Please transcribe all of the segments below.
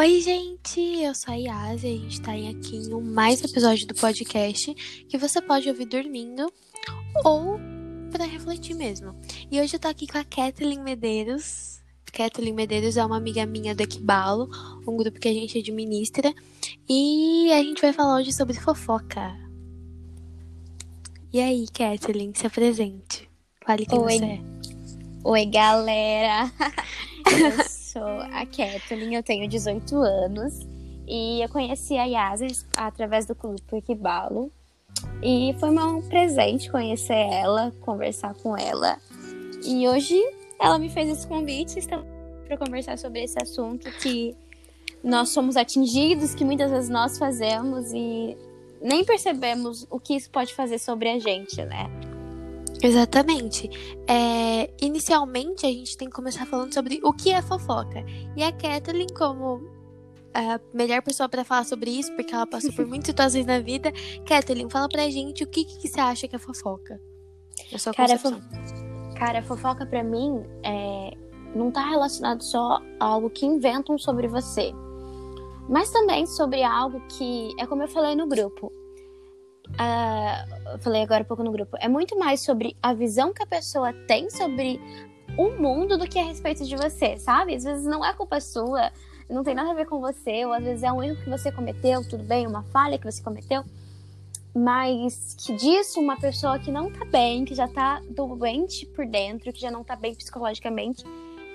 Oi, gente! Eu sou a Yas e a gente tá aqui em um mais episódio do podcast que você pode ouvir dormindo ou para refletir mesmo. E hoje eu tô aqui com a Kathleen Medeiros. Kathleen Medeiros é uma amiga minha do Equibalo, um grupo que a gente administra. E a gente vai falar hoje sobre fofoca. E aí, Kathleen, se apresente. Fale quem Oi. você é. Oi, galera! Eu sou a Kathleen, eu tenho 18 anos e eu conheci a Yas através do Clube Equibalo. E foi um presente conhecer ela, conversar com ela. E hoje ela me fez esse convite para conversar sobre esse assunto que nós somos atingidos, que muitas vezes nós fazemos e nem percebemos o que isso pode fazer sobre a gente, né? Exatamente. É, inicialmente, a gente tem que começar falando sobre o que é fofoca. E a Kathleen, como a melhor pessoa para falar sobre isso, porque ela passou por muitas situações na vida, Kathleen, fala pra gente o que, que você acha que é fofoca. Na sua Cara, concepção. Cara, fofoca pra mim é, não tá relacionado só a algo que inventam sobre você, mas também sobre algo que é como eu falei no grupo. Eu falei agora um pouco no grupo. É muito mais sobre a visão que a pessoa tem sobre o mundo do que a respeito de você, sabe? Às vezes não é culpa sua, não tem nada a ver com você, ou às vezes é um erro que você cometeu, tudo bem, uma falha que você cometeu. Mas que disso uma pessoa que não tá bem, que já tá doente por dentro, que já não tá bem psicologicamente,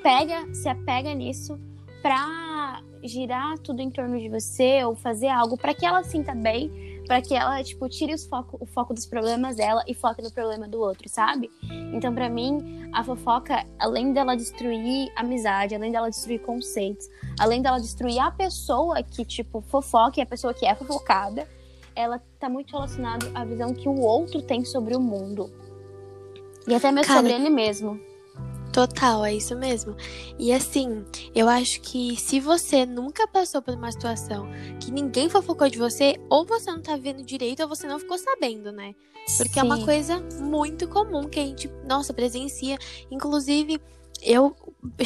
pega, se apega nisso pra girar tudo em torno de você ou fazer algo pra que ela sinta bem, pra que ela, tipo, tire os foco, o foco dos problemas dela e foque no problema do outro, sabe? Então, pra mim, a fofoca, além dela destruir amizade, além dela destruir conceitos, além dela destruir a pessoa que, tipo, fofoca e a pessoa que é fofocada, ela tá muito relacionada à visão que o outro tem sobre o mundo. E até mesmo Cara, sobre ele mesmo. Total, é isso mesmo. E assim, eu acho que se você nunca passou por uma situação que ninguém fofocou de você, ou você não tá vendo direito, ou você não ficou sabendo, né? Porque é uma Sim. coisa muito comum que a gente, nossa, presencia. Inclusive, eu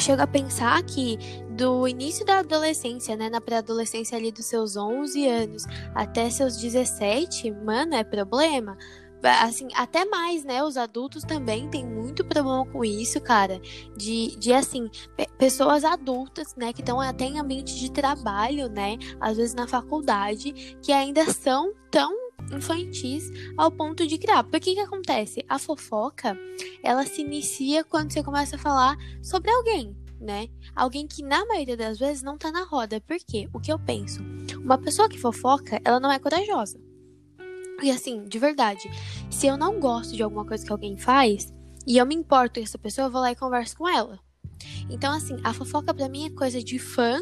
chego a pensar que do início da adolescência, né, na pré-adolescência ali dos seus 11 anos até seus 17, mano, é problema. Assim, até mais, né? Os adultos também têm muito problema com isso, cara. De, de assim, pe- pessoas adultas, né? Que estão até em ambiente de trabalho, né? Às vezes na faculdade, que ainda são tão infantis ao ponto de criar. Porque que acontece? A fofoca, ela se inicia quando você começa a falar sobre alguém, né? Alguém que na maioria das vezes não tá na roda. Por quê? O que eu penso? Uma pessoa que fofoca, ela não é corajosa. E assim, de verdade, se eu não gosto de alguma coisa que alguém faz e eu me importo com essa pessoa, eu vou lá e converso com ela. Então, assim, a fofoca pra mim é coisa de fã,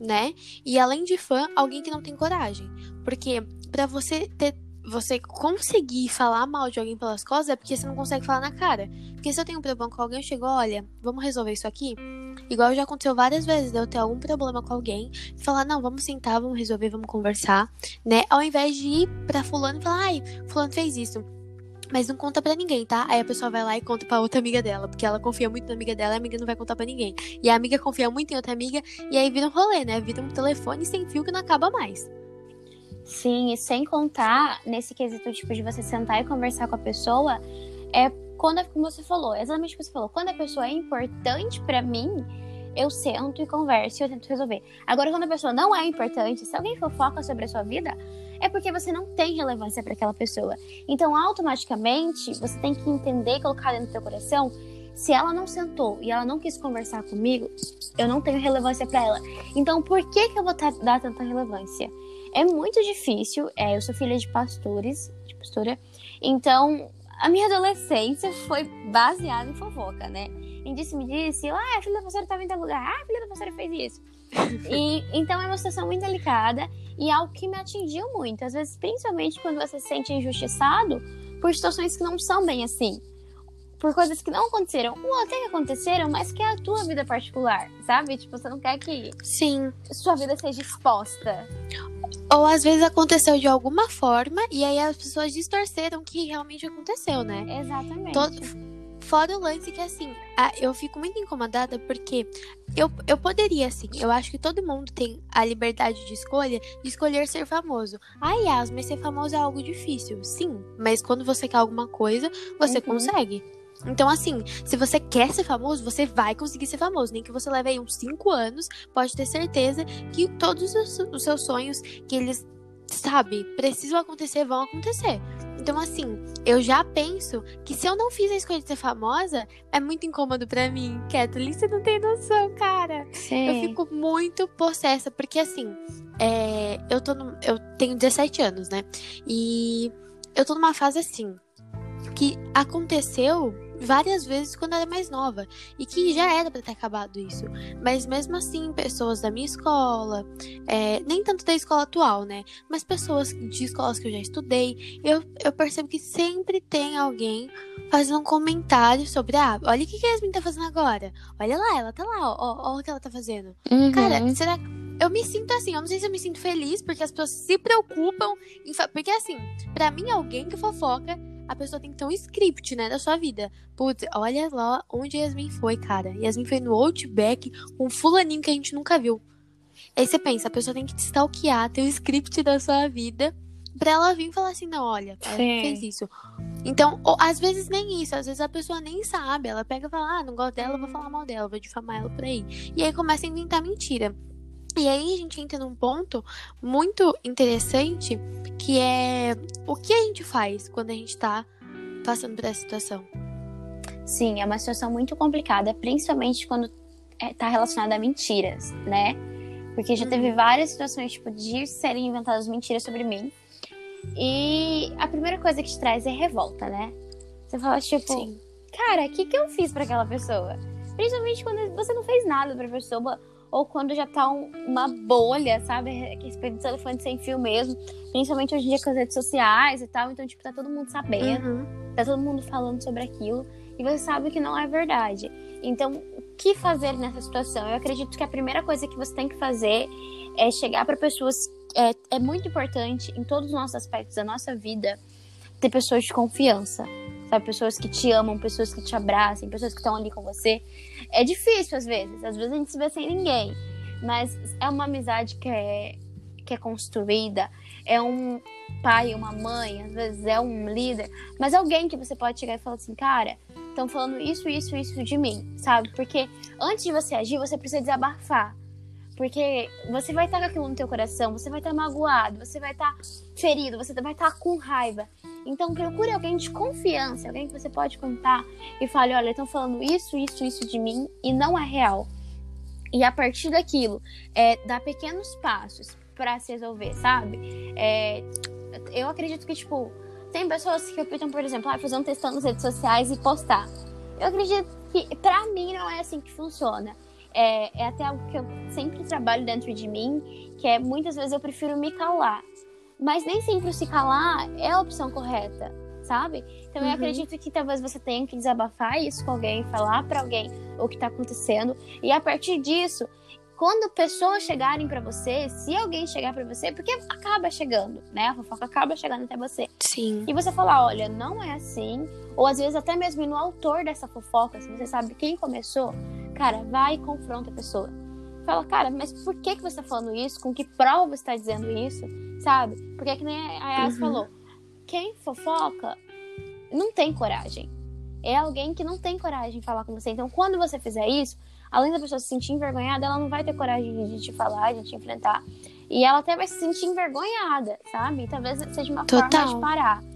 né? E além de fã, alguém que não tem coragem. Porque pra você ter você conseguir falar mal de alguém pelas costas é porque você não consegue falar na cara. Porque se eu tenho um problema com alguém, eu chego, olha, vamos resolver isso aqui? Igual já aconteceu várias vezes de eu ter algum problema com alguém e falar, não, vamos sentar, vamos resolver, vamos conversar, né? Ao invés de ir pra fulano e falar, ai, fulano fez isso. Mas não conta pra ninguém, tá? Aí a pessoa vai lá e conta pra outra amiga dela, porque ela confia muito na amiga dela e a amiga não vai contar pra ninguém. E a amiga confia muito em outra amiga e aí vira um rolê, né? Vira um telefone sem fio que não acaba mais. Sim, e sem contar nesse quesito tipo de você sentar e conversar com a pessoa, é quando, como você falou, exatamente o que você falou, quando a pessoa é importante pra mim, eu sento e converso e eu tento resolver. Agora, quando a pessoa não é importante, se alguém fofoca sobre a sua vida, é porque você não tem relevância pra aquela pessoa. Então, automaticamente, você tem que entender e colocar dentro do teu coração, se ela não sentou e ela não quis conversar comigo, eu não tenho relevância pra ela. Então, por que que eu vou dar tanta relevância? É muito difícil. É, eu sou filha de pastores, de pastora. Então, a minha adolescência foi baseada em fofoca, né? Em disse me disse, ah, a filha da pastora estava em tal lugar, ah, a filha da pastora fez isso. e, então é uma situação muito delicada e algo que me atingiu muito. Às vezes, principalmente quando você se sente injustiçado por situações que não são bem assim. Por coisas que não aconteceram, ou até que aconteceram, mas que é a tua vida particular, sabe? Tipo, você não quer que Sim. sua vida seja exposta. Ou às vezes aconteceu de alguma forma e aí as pessoas distorceram o que realmente aconteceu, né? Exatamente. Todo- fora o lance que, assim, eu fico muito incomodada porque eu, eu poderia, assim, eu acho que todo mundo tem a liberdade de escolha de escolher ser famoso. Ah, Yas, mas ser famoso é algo difícil. Sim, mas quando você quer alguma coisa, você uhum. consegue. Então, assim, se você quer ser famoso, você vai conseguir ser famoso. Nem que você leve aí uns 5 anos, pode ter certeza que todos os, seus sonhos, que eles, sabe, precisam acontecer, vão acontecer. Então, assim, eu já penso que se eu não fiz a escolha de ser famosa, é muito incômodo para mim. Kathleen, você não tem noção, cara. Sim. Eu fico muito possessa, porque assim, é, eu, tô no, eu tenho 17 anos, né? E eu tô numa fase assim, que aconteceu várias vezes quando era mais nova e que já era para ter acabado isso. Mas mesmo assim, pessoas da minha escola, é, nem tanto da escola atual, né? Mas pessoas de escolas que eu já estudei, eu, eu percebo que sempre tem alguém fazendo um comentário sobre, ah, olha o que, que a Yasmin tá fazendo agora. Olha lá, ela tá lá, ó, ó, ó o que ela tá fazendo. Uhum. Cara, será que eu me sinto assim, eu não sei se eu me sinto feliz porque as pessoas se preocupam em porque assim, para mim alguém que fofoca a pessoa tem que ter um script, né, da sua vida. Putz, olha lá onde Yasmin foi, cara. Yasmin foi no Outback com um fulaninho que a gente nunca viu. Aí você pensa, a pessoa tem que te stalkear, ter o um script da sua vida pra ela vir e falar assim, não, olha, ela fez isso. Então, ou, às vezes nem isso, às vezes a pessoa nem sabe. Ela pega e fala, ah, não gosto dela, vou falar mal dela, vou difamar ela por aí. E aí começa a inventar mentira. E aí a gente entra num ponto muito interessante que é o que a gente faz quando a gente tá passando por essa situação. Sim, é uma situação muito complicada, principalmente quando é, tá relacionada a mentiras, né? Porque já teve uhum. várias situações, tipo, de serem inventadas mentiras sobre mim. E a primeira coisa que te traz é revolta, né? Você fala, tipo, Sim. cara, o que, que eu fiz para aquela pessoa? Principalmente quando você não fez nada pra pessoa ou quando já tá um, uma bolha, sabe? Espelho de telefone sem fio mesmo. Principalmente hoje em dia com as redes sociais e tal. Então, tipo, tá todo mundo sabendo. Uhum. Tá todo mundo falando sobre aquilo. E você sabe que não é verdade. Então, o que fazer nessa situação? Eu acredito que a primeira coisa que você tem que fazer é chegar para pessoas. É, é muito importante em todos os nossos aspectos da nossa vida ter pessoas de confiança sabe? Pessoas que te amam, pessoas que te abraçam, pessoas que estão ali com você. É difícil às vezes, às vezes a gente se vê sem ninguém, mas é uma amizade que é, que é construída, é um pai, uma mãe, às vezes é um líder, mas alguém que você pode chegar e falar assim, cara, estão falando isso, isso, isso de mim, sabe? Porque antes de você agir, você precisa desabafar. Porque você vai estar com aquilo no teu coração, você vai estar magoado, você vai estar ferido, você vai estar com raiva. Então procure alguém de confiança, alguém que você pode contar e fale, olha, estão falando isso, isso, isso de mim e não é real. E a partir daquilo, é, pequenos passos para se resolver, sabe? É, eu acredito que, tipo, tem pessoas que optam, por exemplo, ah, fazer um textão nas redes sociais e postar. Eu acredito que, pra mim, não é assim que funciona. É, é até algo que eu sempre trabalho dentro de mim, que é muitas vezes eu prefiro me calar. Mas nem sempre se calar é a opção correta, sabe? Então uhum. eu acredito que talvez você tenha que desabafar isso com alguém, falar para alguém o que tá acontecendo. E a partir disso, quando pessoas chegarem para você, se alguém chegar para você, porque acaba chegando, né? A fofoca acaba chegando até você. Sim. E você falar, olha, não é assim. Ou às vezes até mesmo no autor dessa fofoca, se você sabe quem começou, cara, vai e confronta a pessoa. Fala, cara, mas por que, que você tá falando isso? Com que prova você tá dizendo isso? sabe? Porque é que nem a Yas uhum. falou, quem fofoca não tem coragem. É alguém que não tem coragem de falar com você. Então, quando você fizer isso, além da pessoa se sentir envergonhada, ela não vai ter coragem de te falar, de te enfrentar. E ela até vai se sentir envergonhada, sabe? talvez seja uma Total. forma de parar.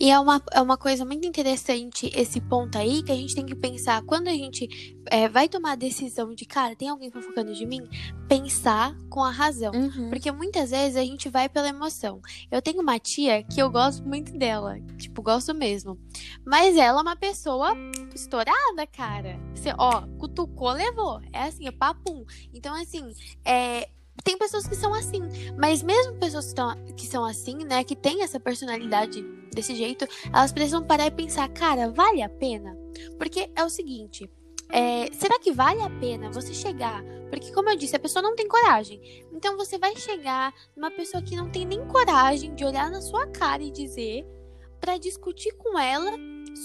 E é uma, é uma coisa muito interessante esse ponto aí que a gente tem que pensar quando a gente é, vai tomar a decisão de, cara, tem alguém fofocando de mim? Pensar com a razão. Uhum. Porque muitas vezes a gente vai pela emoção. Eu tenho uma tia que eu gosto muito dela. Tipo, gosto mesmo. Mas ela é uma pessoa estourada, cara. Você, ó, cutucou, levou. É assim, é papum. Então, assim, é, tem pessoas que são assim, mas mesmo pessoas que, tão, que são assim, né, que tem essa personalidade desse jeito, elas precisam parar e pensar, cara, vale a pena? Porque é o seguinte, é, será que vale a pena você chegar? Porque, como eu disse, a pessoa não tem coragem. Então, você vai chegar numa pessoa que não tem nem coragem de olhar na sua cara e dizer, para discutir com ela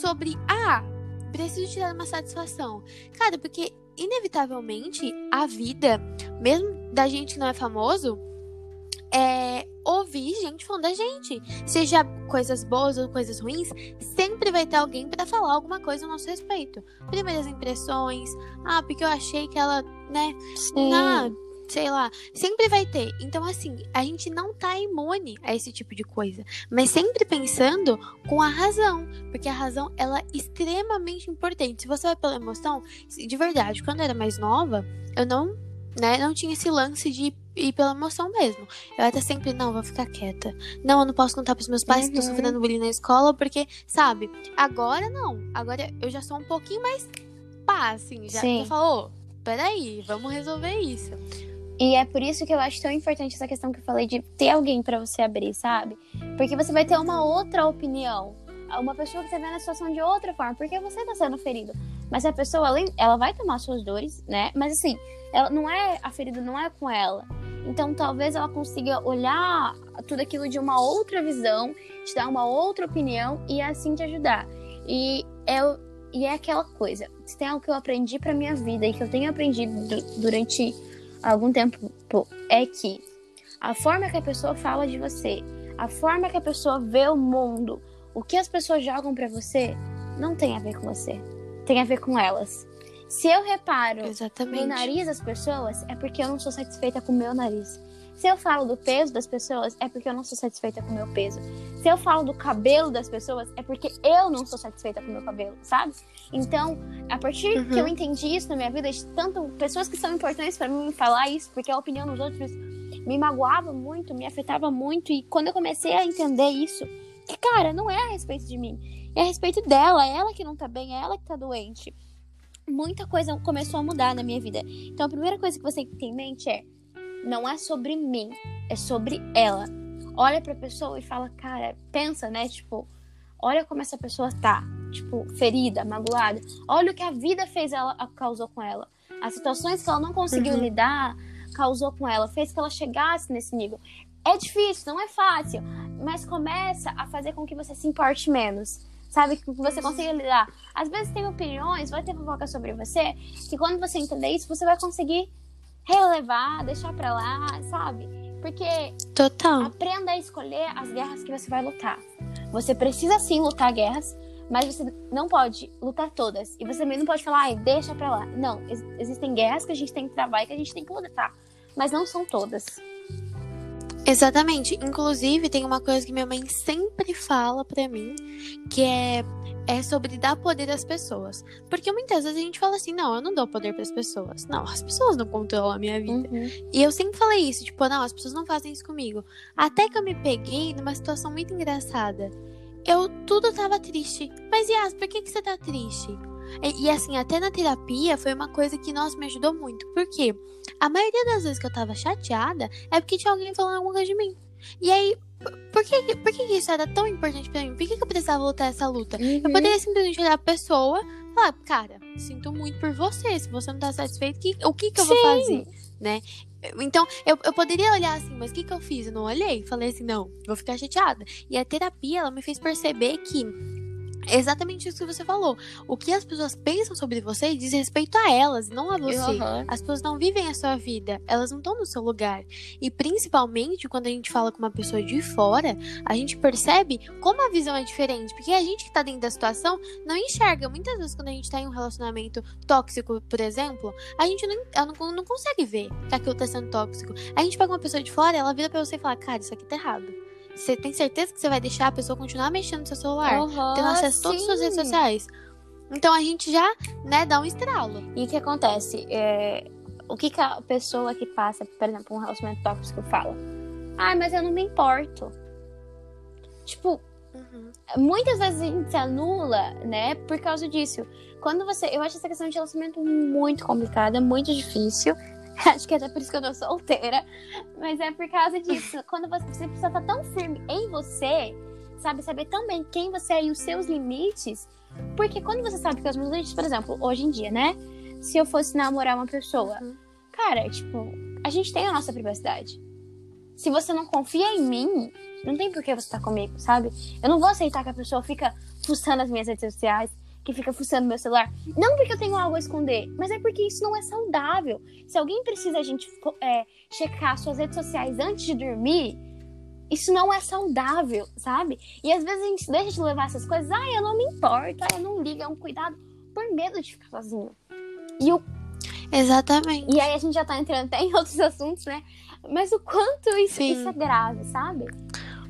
sobre, ah, preciso tirar uma satisfação. Cara, porque inevitavelmente a vida, mesmo da gente que não é famoso, é ouvir gente falando da gente. Seja coisas boas ou coisas ruins, sempre vai ter alguém para falar alguma coisa a nosso respeito. Primeiras impressões, ah, porque eu achei que ela, né, Sim. ah, sei lá, sempre vai ter. Então, assim, a gente não tá imune a esse tipo de coisa, mas sempre pensando com a razão, porque a razão ela é extremamente importante. Se você vai pela emoção, de verdade, quando eu era mais nova, eu não, né, não tinha esse lance de ir pela emoção mesmo. Eu era sempre, não, vou ficar quieta. Não, eu não posso contar pros meus pais que tô Uhum. sofrendo bullying na escola, porque, sabe, agora não. Agora eu já sou um pouquinho mais pá, assim, já, Sim. já falo, ô, peraí, vamos resolver isso. E é por isso que eu acho tão importante essa questão que eu falei de ter alguém pra você abrir, sabe? Porque você vai ter uma outra opinião. Uma pessoa que tá vendo a situação de outra forma, porque você tá sendo ferido. Mas a pessoa, além, ela vai tomar suas dores, né? Mas assim, ela não é a ferida não é com ela. Então talvez ela consiga olhar tudo aquilo de uma outra visão, te dar uma outra opinião e assim te ajudar. E é, e é aquela coisa. Se tem algo que eu aprendi pra minha vida e que eu tenho aprendido du- durante algum tempo é que a forma que a pessoa fala de você, a forma que a pessoa vê o mundo, o que as pessoas jogam pra você, não tem a ver com você. Tem a ver com elas. Se eu reparo no Exatamente. nariz das pessoas, é porque eu não sou satisfeita com o meu nariz. Se eu falo do peso das pessoas, é porque eu não sou satisfeita com o meu peso. Se eu falo do cabelo das pessoas, é porque eu não sou satisfeita com o meu cabelo, sabe? Então, a partir Uhum. que eu entendi isso na minha vida, de tanto pessoas que são importantes pra mim falar isso, porque a opinião dos outros me magoava muito, me afetava muito, e quando eu comecei a entender isso, que cara, não é a respeito de mim, é a respeito dela, é ela que não tá bem, é ela que tá doente. Muita coisa começou a mudar na minha vida. Então a primeira coisa que você tem que ter em mente é: não é sobre mim, é sobre ela. Olha pra pessoa e fala, cara, pensa, né? Tipo, olha como essa pessoa tá, tipo, ferida, magoada. Olha o que a vida fez ela, causou com ela. As situações que ela não conseguiu Uhum. lidar, causou com ela, fez que ela chegasse nesse nível. É difícil, não é fácil, mas começa a fazer com que você se importe menos. Sabe? Que você consiga lidar. Às vezes tem opiniões, vai ter fofoca sobre você, que quando você entender isso, você vai conseguir relevar, deixar pra lá, sabe? Porque Total. aprenda a escolher as guerras que você vai lutar. Você precisa sim lutar guerras, mas você não pode lutar todas. E você também não pode falar, ai, deixa pra lá. Não, ex- existem guerras que a gente tem que travar e que a gente tem que lutar. Mas não são todas. Exatamente. Inclusive, tem uma coisa que minha mãe sempre fala pra mim, que é, é sobre dar poder às pessoas. Porque muitas vezes a gente fala assim, não, eu não dou poder pras pessoas. Não, as pessoas não controlam a minha vida. E eu sempre falei isso, tipo, não, as pessoas não fazem isso comigo. Até que eu me peguei numa situação muito engraçada. Eu tudo tava triste. Mas Yas, por que, que você tá triste? E, e, assim, até na terapia foi uma coisa que, nossa, me ajudou muito. Por quê? A maioria das vezes que eu tava chateada é porque tinha alguém falando alguma coisa de mim. E aí, por- que, por que isso era tão importante pra mim? Por que, que eu precisava lutar essa luta? Uhum. Eu poderia simplesmente olhar a pessoa e falar, cara, sinto muito por você. Se você não tá satisfeito, que- o que, que eu vou Sim. fazer? Né? Então, eu, eu poderia olhar assim, mas o que, que eu fiz? Eu não olhei. Falei assim, não, vou ficar chateada. E a terapia, ela me fez perceber que. É Exatamente isso que você falou. O que as pessoas pensam sobre você diz respeito a elas, não a você. Uhum. As pessoas não vivem a sua vida, elas não estão no seu lugar. E principalmente quando a gente fala com uma pessoa de fora, a gente percebe como a visão é diferente. Porque a gente que tá dentro da situação não enxerga. Muitas vezes, quando a gente tá em um relacionamento tóxico, por exemplo, a gente não, não, não consegue ver que aquilo tá sendo tóxico. A gente pega uma pessoa de fora, ela vira pra você e fala: Cara, isso aqui tá errado. Você tem certeza que você vai deixar a pessoa continuar mexendo no seu celular? Uhum, Tendo acesso a todas as suas redes sociais? Então a gente já, né, dá um estralo. E o que acontece? É, o que, que a pessoa que passa, por exemplo, um relacionamento tóxico fala? Ah, mas eu não me importo. Tipo, muitas vezes a gente se anula, né, por causa disso. Quando você. Eu acho essa questão de relacionamento muito complicada, muito difícil. Acho que é até por isso que eu tô solteira. Mas é por causa disso. Quando você, você precisa estar tão firme em você, sabe, saber tão bem quem você é e os seus limites. Porque quando você sabe que os meus limites, por exemplo, hoje em dia, né? Se eu fosse namorar uma pessoa, Uhum. cara, tipo, a gente tem a nossa privacidade. se você não confia em mim, não tem por que você estar tá comigo, sabe? Eu não vou aceitar que a pessoa fica fuçando as minhas redes sociais, que fica fuçando meu celular. Não porque eu tenho algo a esconder, mas é porque isso não é saudável. Se alguém precisa a gente é, checar suas redes sociais antes de dormir, isso não é saudável, sabe? E às vezes a gente deixa de levar essas coisas, ah, eu não me importo, ah, eu não ligo, é um cuidado por medo de ficar sozinho. E o Exatamente. E aí a gente já tá entrando até em outros assuntos, né? Mas o quanto isso, isso é grave, sabe?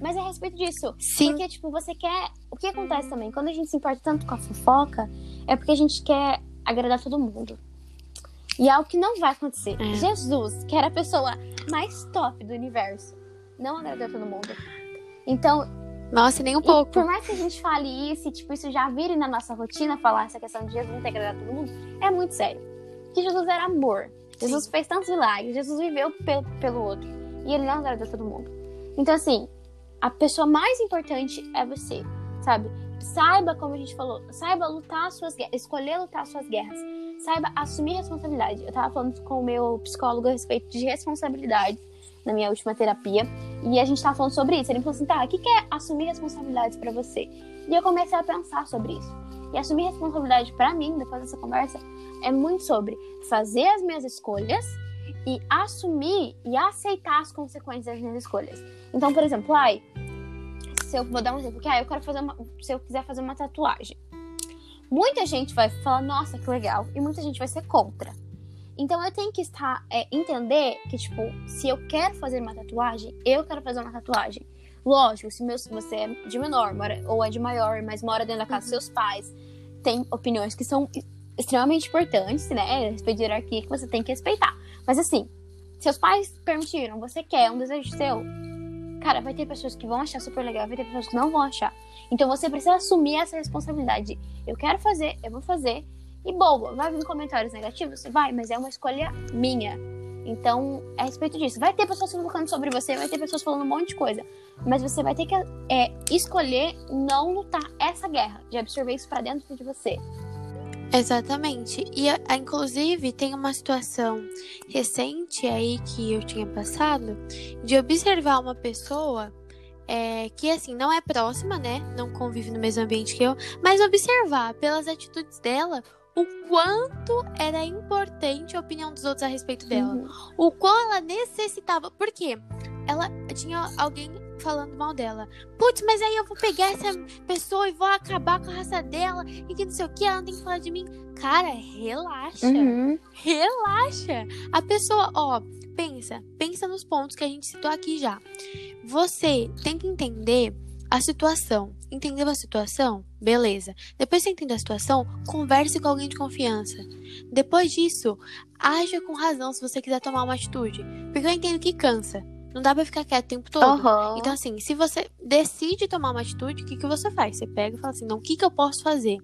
Mas é a respeito disso. Sim. Porque, tipo, você quer. O que acontece também? Quando a gente se importa tanto com a fofoca, é porque a gente quer agradar todo mundo. E é o que não vai acontecer. É. Jesus, que era a pessoa mais top do universo, não agradou todo mundo. Então. Nossa, nem um pouco. Por mais que a gente fale isso e, tipo, isso já vire na nossa rotina, falar essa questão de Jesus não ter agradado todo mundo, é muito sério. Porque Jesus era amor. Jesus Sim. fez tantos milagres, Jesus viveu pelo, pelo outro. E ele não agradou todo mundo. Então, assim, a pessoa mais importante é você, sabe? Saiba, como a gente falou, saiba lutar suas guerras, escolher lutar suas guerras. Saiba assumir responsabilidade. Eu tava falando com o meu psicólogo a respeito de responsabilidades na minha última terapia. E a gente tava falando sobre isso. Ele falou assim: tá, o que é assumir responsabilidades para você? E eu comecei a pensar sobre isso. E assumir responsabilidade para mim, depois dessa conversa, é muito sobre fazer as minhas escolhas e assumir e aceitar as consequências das minhas escolhas. Então, por exemplo, ai, se eu vou dar um exemplo, que ah, eu quero fazer uma, se eu quiser fazer uma tatuagem. Muita gente vai falar, nossa, que legal, e muita gente vai ser contra. Então eu tenho que estar é, entender que tipo, se eu quero fazer uma tatuagem, eu quero fazer uma tatuagem. Lógico, se, meu, você é de menor mora, ou é de maior, mas mora dentro da casa dos seus pais, tem opiniões que são extremamente importantes, né? Respeito de hierarquia que você tem que respeitar. Mas assim, seus pais permitiram, você quer, é um desejo seu, cara, vai ter pessoas que vão achar super legal, vai ter pessoas que não vão achar. Então você precisa assumir essa responsabilidade. Eu quero fazer, eu vou fazer. E boa, vai vir comentários negativos? Vai, mas é uma escolha minha. Então, é a respeito disso. Vai ter pessoas colocando sobre você, vai ter pessoas falando um monte de coisa. Mas você vai ter que é, escolher não lutar essa guerra, de absorver isso para dentro de você. Exatamente. E inclusive tem uma situação recente aí que eu tinha passado de observar uma pessoa é, que assim não é próxima, né? Não convive no mesmo ambiente que eu, mas observar pelas atitudes dela o quanto era importante a opinião dos outros a respeito dela. Uhum. O qual ela necessitava. Por quê? Ela tinha alguém falando mal dela. Putz, mas aí eu vou pegar essa pessoa e vou acabar com a raça dela e que não sei o que, ela não tem que falar de mim. Cara, relaxa. Uhum. Relaxa. A pessoa, ó, pensa, pensa nos pontos que a gente citou aqui já. Você tem que entender a situação. Entendeu a situação? Beleza. Depois que você entender a situação, converse com alguém de confiança. Depois disso, haja com razão se você quiser tomar uma atitude. Porque eu entendo que cansa. Não dá pra ficar quieto o tempo todo. Uhum. Então, assim, se você decide tomar uma atitude, o que, que você faz? Você pega e fala assim: não, o que, que eu posso fazer?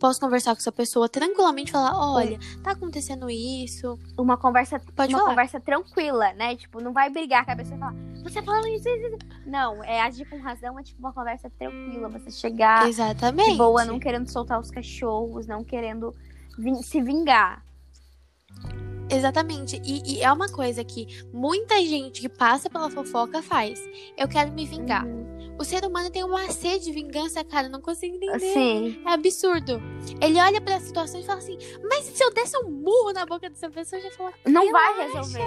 Posso conversar com essa pessoa tranquilamente falar: olha, tá acontecendo isso. Uma conversa, Pode uma falar. conversa tranquila, né? Tipo, não vai brigar com a pessoa e falar: você fala isso, isso, isso. Não, é agir com razão, é tipo uma conversa tranquila. Você chegar Exatamente. de boa, não querendo soltar os cachorros, não querendo se vingar. Exatamente. E, e, é uma coisa que muita gente que passa pela fofoca faz. Eu quero me vingar. Uhum. O ser humano tem uma sede de vingança, cara. Não consigo entender. Sim. É absurdo. Ele olha pra situação e fala assim: Mas se eu desse um murro na boca dessa pessoa, já fala. Não vai resolver.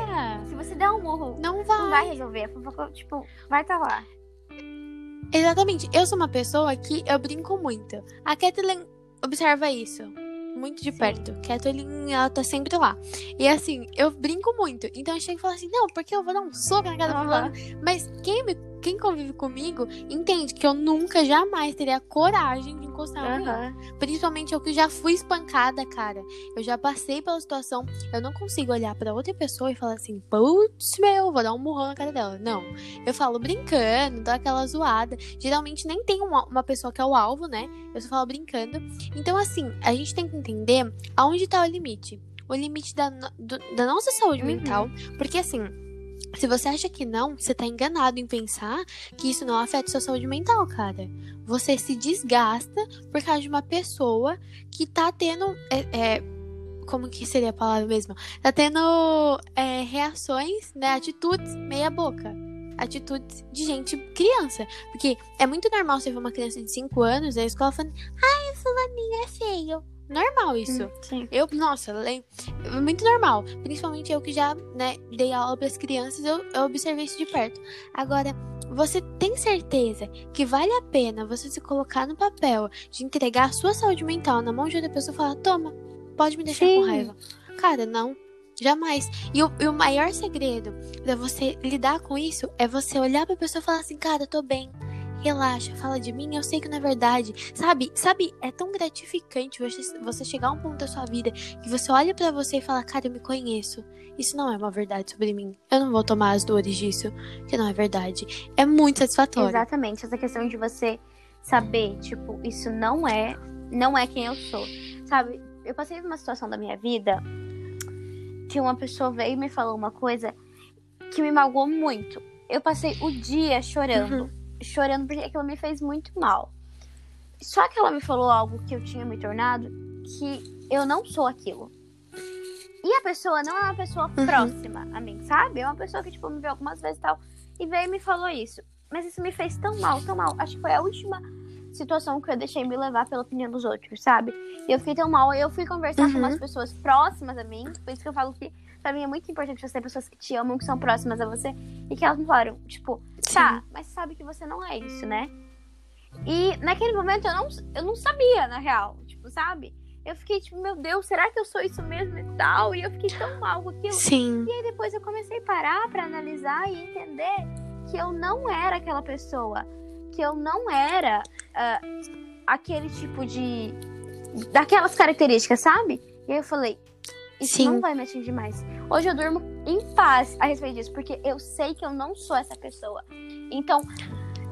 Se você der um murro, não vai. Não vai resolver. A fofoca, tipo, vai estar tá lá. Exatamente. Eu sou uma pessoa que eu brinco muito. A Kathleen observa isso muito de perto. Kathleen, ela tá sempre lá. E assim, eu brinco muito. Então eu chego e falo assim, não, porque eu vou dar um soco na cara fulano. Mas quem me quem convive comigo entende que eu nunca, jamais teria coragem de encostar uhum. alguém. Principalmente eu que já fui espancada, cara. Eu já passei pela situação. Eu não consigo olhar para outra pessoa e falar assim, putz, meu, vou dar um murrão na cara dela. Não. Eu falo brincando, dou aquela zoada. Geralmente nem tem uma, uma pessoa que é o alvo, né? Eu só falo brincando. Então, assim, a gente tem que entender aonde tá o limite. O limite da, do, da nossa saúde uhum. mental. Porque, assim, se você acha que não, você tá enganado em pensar que isso não afeta sua saúde mental, cara. Você se desgasta por causa de uma pessoa que tá tendo. É, é, como que seria a palavra mesmo? Tá tendo é, reações, né? Atitudes meia boca. atitudes de gente criança. Porque é muito normal você ver uma criança de 5 anos na escola falando, ai, fulaninho é feio. Normal isso. Sim. Eu, nossa, muito normal. Principalmente eu que já, né, dei aula para as crianças, eu, eu observei isso de perto. Agora, você tem certeza que vale a pena você se colocar no papel de entregar a sua saúde mental na mão de outra pessoa e falar, toma, pode me deixar Sim. com raiva. Cara, não. Jamais. E o, e o maior segredo pra você lidar com isso é você olhar pra pessoa e falar assim, cara, eu tô bem. Relaxa, fala de mim, eu sei que não é verdade. Sabe, sabe, é tão gratificante você, você chegar a um ponto da sua vida que você olha pra você e fala, cara, eu me conheço. Isso não é uma verdade sobre mim. Eu não vou tomar as dores disso, que não é verdade. É muito satisfatório. Exatamente, essa questão de você saber, tipo, isso não é, não é quem eu sou. Sabe, eu passei por uma situação da minha vida que uma pessoa veio e me falou uma coisa que me magoou muito. Eu passei o dia chorando, chorando porque aquilo me fez muito mal. Só que ela me falou algo que eu tinha me tornado, que eu não sou aquilo. E a pessoa não é uma pessoa próxima a mim, sabe? É uma pessoa que, tipo, me viu algumas vezes e tal. E veio e me falou isso. Mas isso me fez tão mal, tão mal. Acho que foi a última situação que eu deixei me levar pela opinião dos outros, sabe? E eu fiquei tão mal. Eu fui conversar com Uhum. umas pessoas próximas a mim. Por isso que eu falo que, pra mim, é muito importante você ter pessoas que te amam, que são próximas a você. E que elas me falaram, tipo, tá, mas sabe que você não é isso, né? E naquele momento eu não, eu não sabia, na real. Tipo, sabe? Eu fiquei tipo, meu Deus, será que eu sou isso mesmo e tal? E eu fiquei tão mal com aquilo. Sim. E aí depois eu comecei a parar pra analisar e entender que eu não era aquela pessoa. Que eu não era ah, aquele tipo de. daquelas características, sabe? E aí eu falei, isso Sim. não vai me atingir mais. Hoje eu durmo em paz a respeito disso, porque eu sei que eu não sou essa pessoa. Então,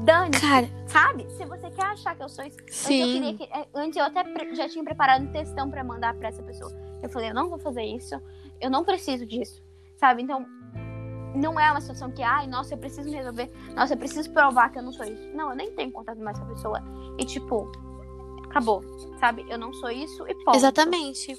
Dani, Cara, sabe? Se você quer achar que eu sou isso. Antes eu, queria sim. que, é, antes eu até já tinha preparado um textão pra mandar pra essa pessoa. Eu falei, eu não vou fazer isso, eu não preciso disso, sabe? Então, não é uma situação que, ai, nossa, eu preciso me resolver, nossa, eu preciso provar que eu não sou isso. Não, eu nem tenho contato mais com a pessoa. E, tipo, acabou, sabe? Eu não sou isso e ponto. Exatamente.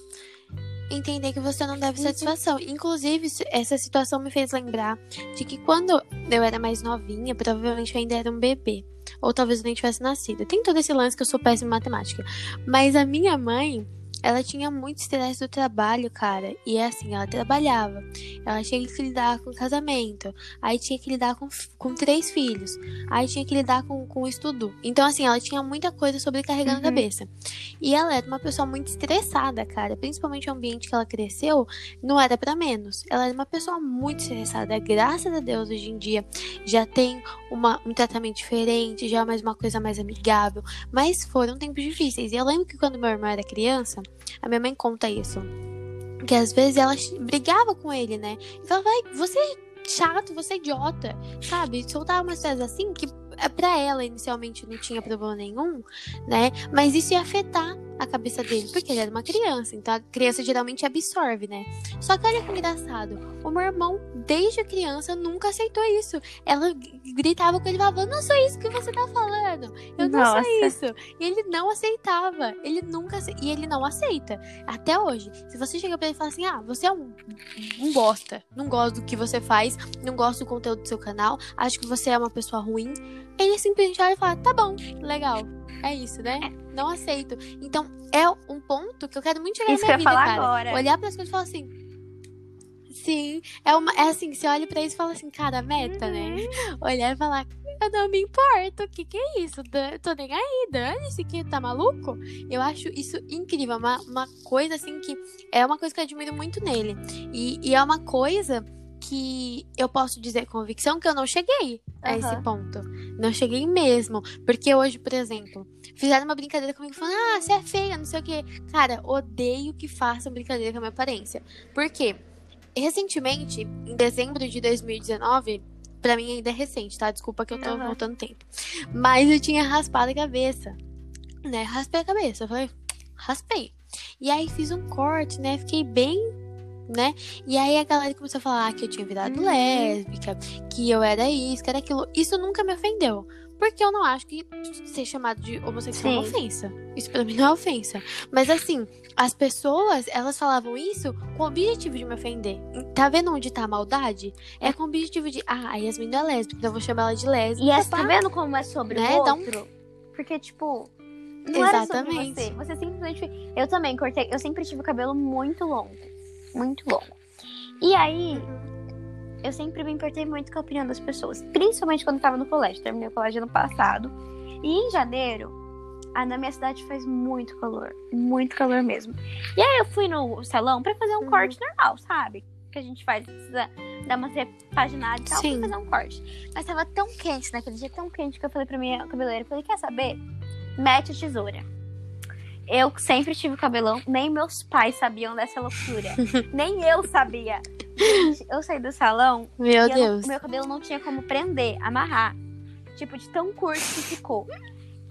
Entender que você não deve Uhum. satisfação. Inclusive, essa situação me fez lembrar de que quando eu era mais novinha, provavelmente eu ainda era um bebê. Ou talvez eu nem tivesse nascido. Tem todo esse lance que eu sou péssima em matemática. Mas a minha mãe, ela tinha muito estresse do trabalho, cara. E é assim, ela trabalhava. Ela tinha que lidar com casamento. Aí tinha que lidar com, com três filhos. Aí tinha que lidar com, com o estudo. Então, assim, ela tinha muita coisa sobrecarregando a Uhum. cabeça. E ela era uma pessoa muito estressada, cara. Principalmente o ambiente que ela cresceu, não era pra menos. Ela era uma pessoa muito estressada. Graças a Deus, hoje em dia, já tem uma, um tratamento diferente, já é mais uma coisa mais amigável. Mas foram tempos difíceis. E eu lembro que quando meu irmão era criança, a minha mãe conta isso. Que às vezes ela brigava com ele, né? E falava, vai, você é chato, você é idiota, sabe? Soltava umas coisas assim que eh, pra ela inicialmente não tinha problema nenhum, né? Mas isso ia afetar a cabeça dele, porque ele era uma criança, então a criança geralmente absorve, né? Só que olha que engraçado, o meu irmão, desde criança, nunca aceitou isso. Ela gritava com ele, falava, não sou isso que você tá falando, eu não Nossa. sou isso. E ele não aceitava, ele nunca, e ele não aceita, até hoje. Se você chega pra ele e fala assim, ah, você é um, um bosta, não gosto do que você faz, não gosto do conteúdo do seu canal, acho que você é uma pessoa ruim, ele simplesmente olha e fala, tá bom, legal. É isso, né? Não aceito. Então, é um ponto que eu quero muito chegar Isso na minha vida, falar cara. agora. Olhar pras coisas e falar assim. Sim, é, uma, é assim, você olha pra isso e fala assim, cara, meta, né? Olhar e falar, eu não me importo, o que que é isso? Dan- Tô nem aí, dane-se que tá maluco? Eu acho isso incrível, uma, uma coisa assim que é uma coisa que eu admiro muito nele. E, e é uma coisa que eu posso dizer com convicção que eu não cheguei a esse ponto. Não cheguei mesmo. Porque hoje, por exemplo, fizeram uma brincadeira comigo falando, ah, você é feia, não sei o quê. Cara, odeio que façam brincadeira com a minha aparência. Por quê? Recentemente, em dezembro de 2019, pra mim ainda é recente, tá? Desculpa que eu tô Aham. voltando tempo. Mas eu tinha raspado a cabeça. Né? Raspei a cabeça. Eu falei, raspei. E aí fiz um corte, né? Fiquei bem, né? E aí a galera começou a falar que eu tinha virado Uhum. lésbica, que eu era isso, que era aquilo. Isso nunca me ofendeu. Porque eu não acho que ser chamado de homossexual é uma ofensa. Isso pra mim não é ofensa. Mas assim, as pessoas, elas falavam isso com o objetivo de me ofender. Tá vendo onde tá a maldade? É com o objetivo de, ah, a Yasmin é lésbica, então eu vou chamar ela de lésbica. E essa, pá. tá vendo como é sobre Né? o um- outro? Porque, tipo, não era sobre Exatamente. você. Você simplesmente... Eu também cortei... Eu sempre tive o cabelo muito longo. Muito longo. E aí, eu sempre me importei muito com a opinião das pessoas. Principalmente quando eu tava no colégio. Terminei o colégio ano passado. E em janeiro, ah, na minha cidade faz muito calor. Muito calor mesmo. E aí eu fui no salão pra fazer um Uhum. corte normal, sabe? Que a gente faz, precisa dar uma repaginada e tal, Sim. pra fazer um corte. Mas tava tão quente naquele dia, tão quente, que eu falei pra minha cabeleireira, falei, quer saber? Mete a tesoura. Eu sempre tive cabelão, nem meus pais sabiam dessa loucura. nem eu sabia. Eu saí do salão Meu e eu Deus. meu cabelo não tinha como prender, amarrar. Tipo, de tão curto que ficou.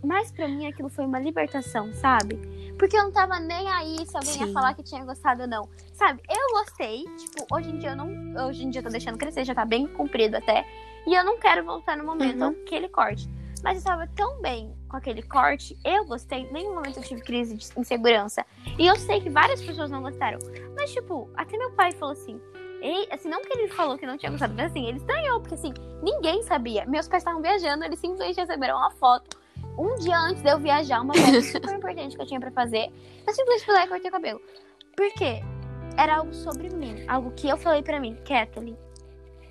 Mas pra mim aquilo foi uma libertação, sabe? Porque eu não tava nem aí se alguém ia Sim. falar que tinha gostado ou não. Sabe? Eu gostei. Tipo, hoje em dia eu não. Hoje em dia eu tô deixando crescer, já tá bem comprido até. E eu não quero voltar no momento Uhum. aquele corte. Mas eu tava tão bem com aquele corte, eu gostei. Em nenhum momento eu tive crise de insegurança. E eu sei que várias pessoas não gostaram. Mas, tipo, até meu pai falou assim. Ei, assim, não que ele falou que não tinha gostado, mas assim, ele estranhou, porque assim, ninguém sabia. Meus pais estavam viajando, eles simplesmente receberam uma foto um dia antes de eu viajar, uma foto super importante que eu tinha pra fazer. Eu simplesmente fui lá e cortei o cabelo. Por quê? Era algo sobre mim, algo que eu falei pra mim, Kathleen.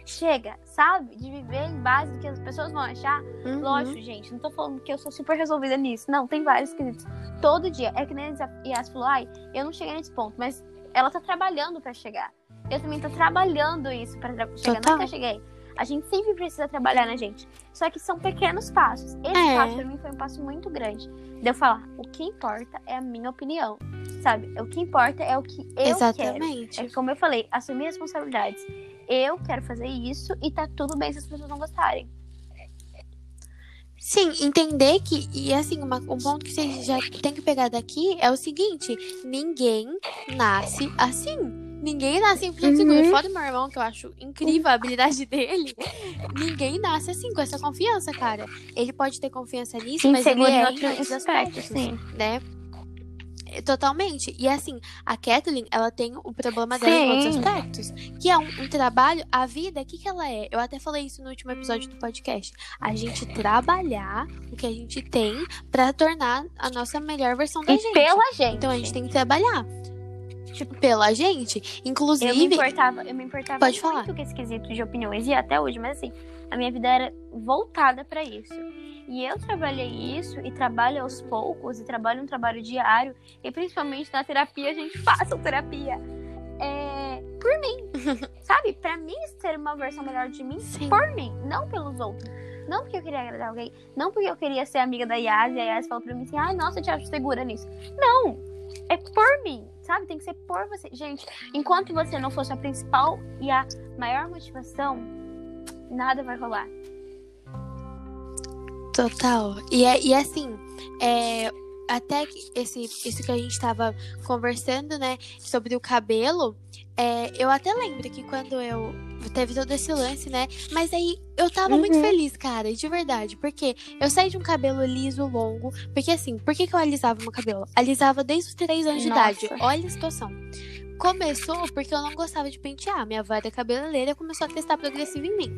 Chega, sabe? De viver em base do que as pessoas vão achar. Uhum. Lógico, gente, não tô falando que eu sou super resolvida nisso. Não, tem vários quesitos. Todo dia. É que nem a Yas falou, ai, eu não cheguei nesse ponto, mas ela tá trabalhando pra chegar. Eu também tô trabalhando isso pra chegar. Não é Total. que eu cheguei. A gente sempre precisa trabalhar na gente. Só que são pequenos passos. Esse É. passo pra mim foi um passo muito grande. De eu falar, o que importa é a minha opinião. Sabe? O que importa é o que eu quero. Exatamente. É como eu falei, assumir responsabilidades. Eu quero fazer isso e tá tudo bem se as pessoas não gostarem. Sim, entender que, e assim, uma- um ponto que você já tem que pegar daqui é o seguinte: ninguém nasce assim. Ninguém nasce 100% seguro. Uhum. Fora do meu irmão, que eu acho incrível a habilidade dele. Ninguém nasce assim, com essa confiança, cara. Ele pode ter confiança nisso, mas ele é em em outros outros aspectos, aspectos, sim. né? Totalmente. E assim, a Kathleen, ela tem o problema dela em outros Sim. aspectos. Que é um, um trabalho, a vida, o que, que ela é? Eu até falei isso no último episódio do podcast. A gente trabalhar o que a gente tem pra tornar a nossa melhor versão da E gente. pela gente. Então a gente tem que trabalhar. Tipo, pela gente. Eu me Inclusive. importava, eu me importava Pode muito falar. com esse quesito de opiniões e até hoje, mas assim, a minha vida era voltada pra isso. E eu trabalhei isso e trabalho aos poucos e trabalho um trabalho diário e principalmente na terapia a gente faça terapia. É, por mim, sabe? Pra mim ser uma versão melhor de mim, Sim. por mim, não pelos outros. Não porque eu queria agradar alguém, não porque eu queria ser amiga da Yas e a Yas falou pra mim assim, ai, nossa, eu te acho segura nisso. Não, é por mim, sabe? Tem que ser por você. Gente, enquanto você não for sua principal e a maior motivação, nada vai rolar. Total. E, é, e assim, é, até esse, isso que a gente tava conversando, né, sobre o cabelo, é, eu até lembro que quando eu teve todo esse lance, né, mas aí eu tava muito Uhum. feliz, cara, de verdade, porque eu saí de um cabelo liso, longo, porque assim, por que, que eu alisava meu cabelo? Alisava desde os 3 anos de Nossa. idade, olha a situação. Começou porque eu não gostava de pentear, minha avó era cabeleireira começou a testar progressivo em mim.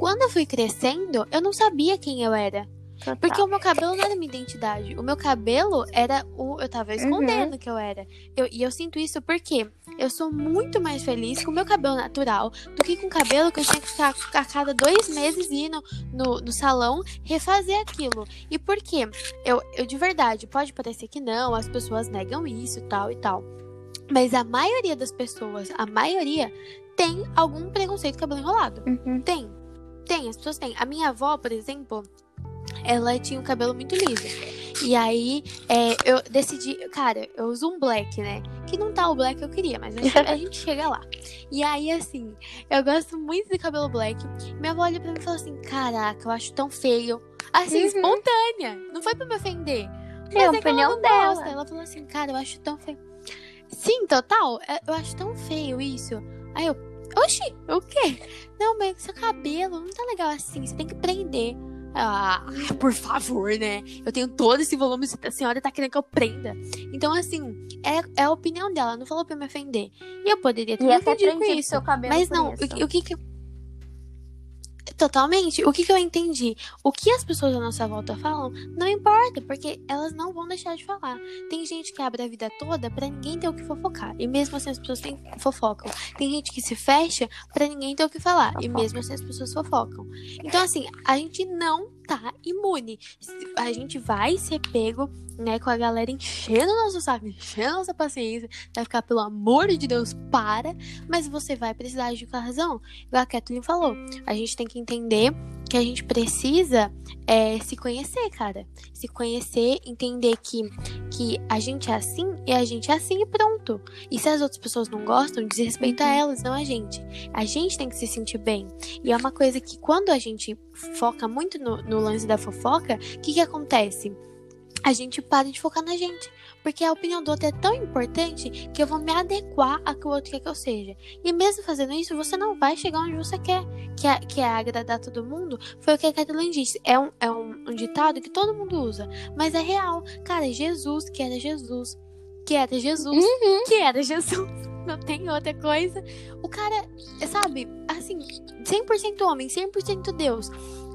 Quando eu fui crescendo, eu não sabia quem eu era. Total. Porque o meu cabelo não era minha identidade. O meu cabelo era o. Eu tava escondendo que eu era. Eu- e eu sinto isso porque eu sou muito mais feliz com o meu cabelo natural do que com o cabelo que eu tinha que ficar a cada dois meses ir no, no, no salão refazer aquilo. E por quê? Eu, eu de verdade, pode parecer que não, as pessoas negam isso, tal e tal. Mas a maioria das pessoas, a maioria, tem algum preconceito com cabelo enrolado. Uhum. Tem. Tem, as pessoas têm. A minha avó, por exemplo, ela tinha o cabelo muito liso. E aí, é, eu decidi. Cara, eu uso um black, né? Que não tá o black que eu queria, mas a gente, a gente chega lá. E aí, assim, eu gosto muito de cabelo black. Minha avó olha pra mim e fala assim: Caraca, eu acho tão feio. Assim, Uhum. espontânea. Não foi pra me ofender. É a Mas é ela opinião não dela. gosta. Ela falou assim: Cara, eu acho tão feio. Sim, total. é, Eu acho tão feio isso. Aí eu, oxi, o quê? Não, mas seu cabelo não tá legal assim. Você tem que prender. Ah, por favor, né? Eu tenho todo esse volume, a senhora tá querendo que eu prenda. Então, assim, é, é a opinião dela, não falou pra me ofender. E eu poderia ter E me ofendido com isso. seu cabelo Mas não, o, que- o que que. Totalmente. O que que eu entendi? O que as pessoas à nossa volta falam não importa, porque elas não vão deixar de falar. Tem gente que abre a vida toda pra ninguém ter o que fofocar. E mesmo assim as pessoas têm, fofocam. Tem gente que se fecha pra ninguém ter o que falar. E mesmo assim as pessoas fofocam. Então, assim, a gente não tá imune. A gente vai ser pego, né, com a galera enchendo nosso saco, enchendo nossa paciência. Vai ficar, pelo amor de Deus, para. Mas você vai precisar agir com a razão. Igual a Kathleen falou. A gente tem que entender que a gente precisa é, se conhecer, cara. Se conhecer, entender que, que a gente é assim e a gente é assim e pronto. E se as outras pessoas não gostam, desrespeita elas, não a gente. A gente tem que se sentir bem. E é uma coisa que quando a gente foca muito no, no lance da fofoca, o que, que acontece? A gente para de focar na gente. Porque a opinião do outro é tão importante que eu vou me adequar a que o outro quer que eu seja. E mesmo fazendo isso, você não vai chegar onde você quer. Que é, que é agradar todo mundo. Foi o que a Kathleen disse. É, um, é um, um ditado que todo mundo usa. Mas é real. Cara, Jesus, que era Jesus. Que era Jesus. Que era Jesus. Não tem outra coisa. O cara, sabe, assim, 100% homem, 100% Deus.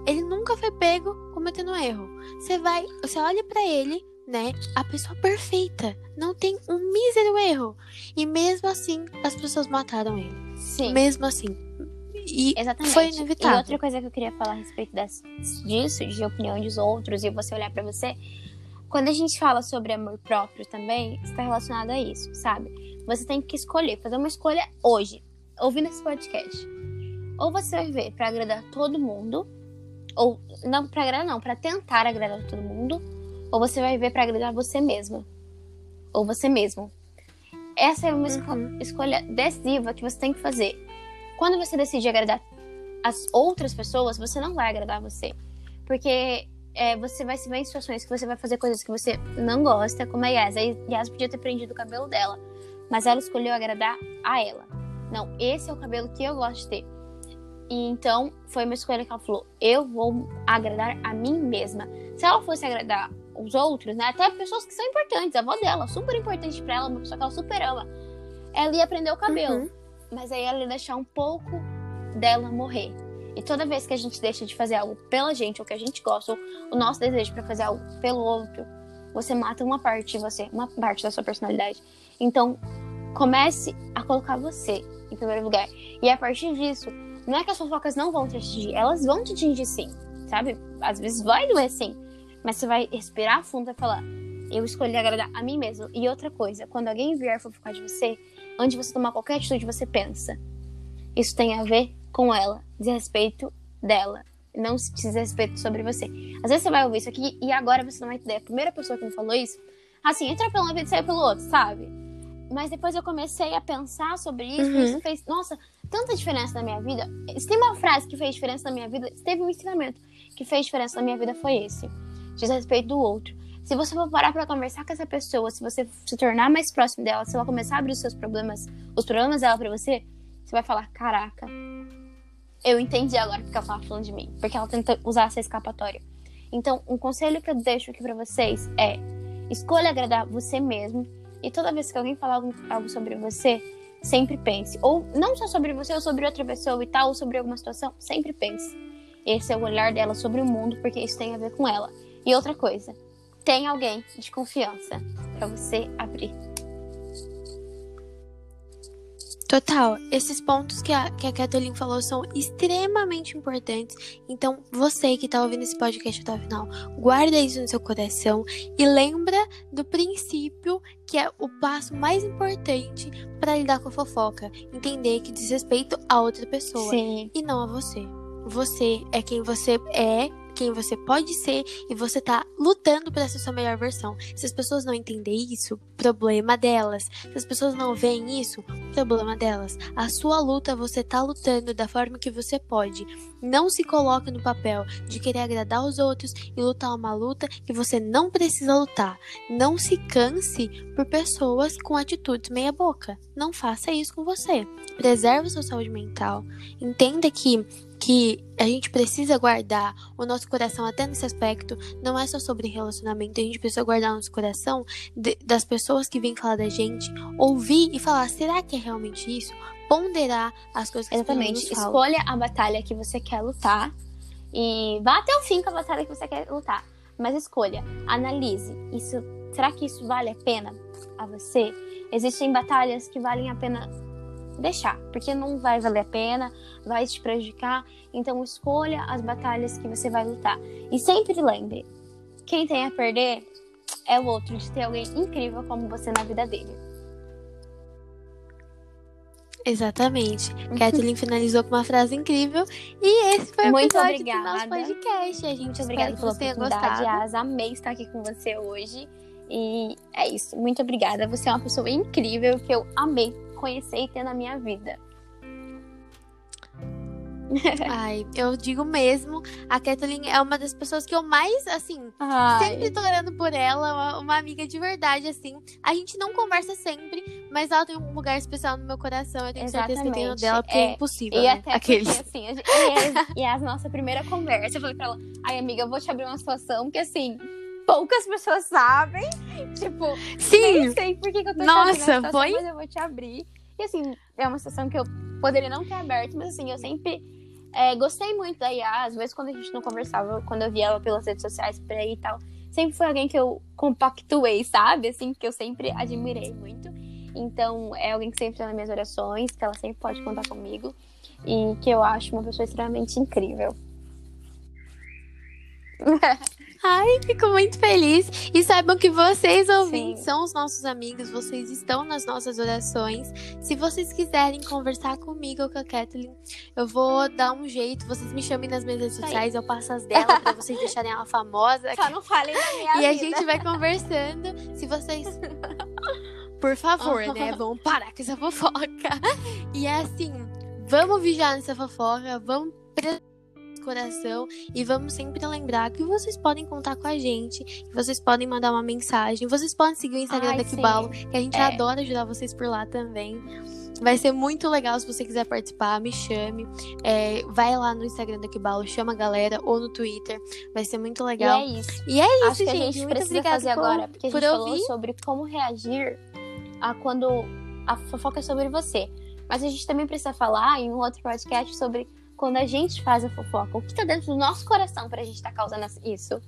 Ele nunca foi pego cometendo erro. Você vai, você olha pra ele, né? A pessoa perfeita. Não tem um mísero erro. E mesmo assim, as pessoas mataram ele. Sim. Mesmo assim. E Exatamente. foi E inevitável. outra coisa que eu queria falar a respeito das- disso, de opinião dos outros e você olhar pra você, quando a gente fala sobre amor próprio também, está relacionado a isso, sabe? Você tem que escolher, fazer uma escolha hoje, ouvindo esse podcast. Ou você vai viver pra agradar todo mundo, ou não pra agradar não, pra tentar agradar todo mundo, ou você vai viver pra agradar você mesma, ou você mesmo. Essa é uma esco- Uhum. escolha decisiva que você tem que fazer. Quando você decide agradar as outras pessoas, você não vai agradar você. Porque é, você vai se ver em situações que você vai fazer coisas que você não gosta, como a Yas. A Yas podia ter prendido o cabelo dela, mas ela escolheu agradar a ela. Não, esse é o cabelo que eu gosto de ter. E então foi uma escolha que ela falou: eu vou agradar a mim mesma. Se ela fosse agradar os outros, né? Até pessoas que são importantes, a avó dela, super importante pra ela, uma pessoa que ela super ama. Ela ia prender o cabelo Uhum. mas aí ela ia deixar um pouco dela morrer. E toda vez que a gente deixa de fazer algo pela gente, ou que a gente gosta, ou o nosso desejo para fazer algo pelo outro, você mata uma parte de você, uma parte da sua personalidade. Então, comece a colocar você em primeiro lugar. E a partir disso, não é que as fofocas não vão te atingir, elas vão te atingir sim, sabe? Às vezes vai doer sim, mas você vai respirar fundo e falar: eu escolhi agradar a mim mesmo. E outra coisa, quando alguém vier fofocar de você, antes de você tomar qualquer atitude, você pensa. Isso tem a ver com ela, desrespeito dela. Não se desrespeito sobre você. Às vezes você vai ouvir isso aqui e agora você não vai entender. A primeira pessoa que me falou isso, assim, entra pelo ouvido e saiu pelo outro, sabe? Mas depois eu comecei a pensar sobre isso Uhum. e isso fez, nossa, tanta diferença na minha vida. Se tem uma frase que fez diferença na minha vida, se teve um ensinamento que fez diferença na minha vida, foi esse. Desrespeito do outro. Se você for parar pra conversar com essa pessoa, se você se tornar mais próximo dela, se ela começar a abrir os seus problemas, os problemas dela pra você, você vai falar: caraca, eu entendi agora porque ela tava falando de mim. Porque ela tenta usar essa escapatória. Então, um conselho que eu deixo aqui pra vocês é: escolha agradar você mesmo. E toda vez que alguém falar algo sobre você, sempre pense. Ou não só sobre você, ou sobre outra pessoa e tal, ou sobre alguma situação, sempre pense. Esse é o olhar dela sobre o mundo, porque isso tem a ver com ela. E outra coisa, tem alguém de confiança pra você abrir. Total, esses pontos que a, que a Kathleen falou são extremamente importantes. Então, você que tá ouvindo esse podcast até o final, guarda isso no seu coração e lembra do princípio que é o passo mais importante para lidar com a fofoca. Entender que diz respeito a outra pessoa Sim. e não a você. Você é quem você é, quem você pode ser e você tá lutando para ser sua melhor versão. Se as pessoas não entendem isso, problema delas. Se as pessoas não veem isso, problema delas. A sua luta, você tá lutando da forma que você pode. Não se coloque no papel de querer agradar os outros e lutar uma luta que você não precisa lutar. Não se canse por pessoas com atitudes meia boca. Não faça isso com você. Preserve sua saúde mental. Entenda que que a gente precisa guardar o nosso coração até nesse aspecto. Não é só sobre relacionamento, a gente precisa guardar o nosso coração de, das pessoas que vêm falar da gente, ouvir e falar: será que é realmente isso? Ponderar as coisas que Exatamente. As Escolha a batalha que você quer lutar e vá até o fim com a batalha que você quer lutar. Mas escolha, analise. Isso, será que isso vale a pena a você? Existem batalhas que valem a pena deixar, porque não vai valer a pena, vai te prejudicar. Então escolha as batalhas que você vai lutar. E sempre lembre, quem tem a perder é o outro de ter alguém incrível como você na vida dele. Exatamente. Kathleen finalizou com uma frase incrível. E esse foi o Muito episódio obrigada. do nosso podcast. A gente Muito espera obrigada que você tenha gostado. Amei estar aqui com você hoje. E é isso. Muito obrigada. Você é uma pessoa incrível que eu amei conhecer e ter na minha vida. Ai, eu digo mesmo, a Kathleen é uma das pessoas que eu mais, assim, sempre tô orando por ela, uma, uma amiga de verdade, assim. A gente não conversa sempre, mas ela tem um lugar especial no meu coração. Eu tenho certeza que tenho Exatamente. dela, porque é, É, impossível. E né? até Aqueles. porque, assim, gente, e, a, e a nossa primeira conversa, eu falei pra ela, ai, amiga, eu vou te abrir uma situação que, assim, poucas pessoas sabem. Tipo, Sim! sei por que, que eu tô te Nossa, abrindo a situação, foi? mas eu vou te abrir. E, assim, é uma situação que eu poderia não ter aberto, mas, assim, eu sempre é, gostei muito da Iá. Às vezes, quando a gente não conversava, quando eu via ela pelas redes sociais por aí e tal, sempre foi alguém que eu compactuei, sabe? Assim, que eu sempre admirei muito. Então, é alguém que sempre tá nas minhas orações, que ela sempre pode contar comigo. E que eu acho uma pessoa extremamente incrível. Ai, fico muito feliz. E saibam que vocês, ouvintes, Sim. são os nossos amigos, vocês estão nas nossas orações. Se vocês quiserem conversar comigo ou com a Kathleen, eu vou dar um jeito. Vocês me chamem nas minhas redes sociais, eu passo as dela pra vocês deixarem ela famosa. Só não falem da minha E a vida. gente vai conversando. Se vocês. Por favor, né? Vamos parar com essa fofoca. E é assim, vamos vigiar nessa fofoca, vamos coração e vamos sempre lembrar que vocês podem contar com a gente, que vocês podem mandar uma mensagem, vocês podem seguir o Instagram Ai, da. Kibalo, que a gente É. adora ajudar vocês por lá também. Vai ser muito legal se você quiser participar, me chame. É, vai lá no Instagram da Kibalo, chama a galera, ou no Twitter. Vai ser muito E legal. é isso. E é isso, Acho que a gente Muito precisa fazer por- agora, porque a gente falou ouvir. sobre como reagir a quando a fofoca é sobre você. Mas a gente também precisa falar em um outro podcast sobre quando a gente faz a fofoca. O que tá dentro do nosso coração pra gente estar causando isso?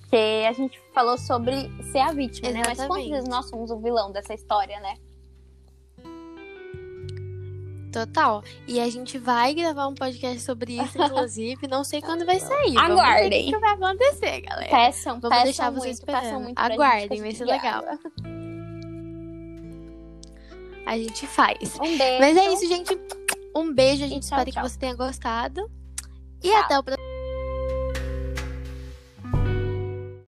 Porque a gente falou sobre ser a vítima, né? Mas quantas Exatamente. vezes nós somos o vilão dessa história, né? Total. E a gente vai gravar um podcast sobre isso, inclusive. Não sei quando vai sair. Aguardem. o que vai acontecer, galera. Peçam, Vamos peçam deixar muito, vocês peçam esperando. muito gente, Aguardem, vai ser legal. A gente faz. Um beijo. Mas é isso, gente. Um beijo. A gente tchau, espera tchau. que você tenha gostado. E Tchau. até o próximo.